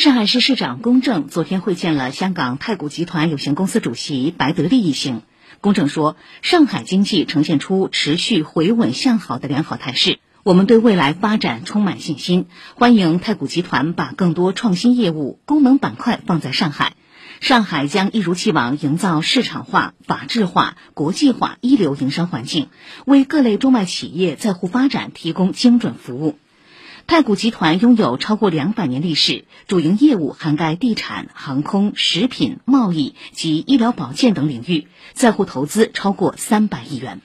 上海市市长龚正昨天会见了香港太古集团有限公司主席白德利一行。龚正说，上海经济呈现出持续回稳向好的良好态势，我们对未来发展充满信心，欢迎太古集团把更多创新业务、功能板块放在上海。上海将一如既往营造市场化、法治化、国际化一流营商环境，为各类中外企业在沪发展提供精准服务。太古集团拥有超过两百年历史，主营业务涵盖地产、航空、食品、贸易及医疗保健等领域，在沪投资超过三百亿元。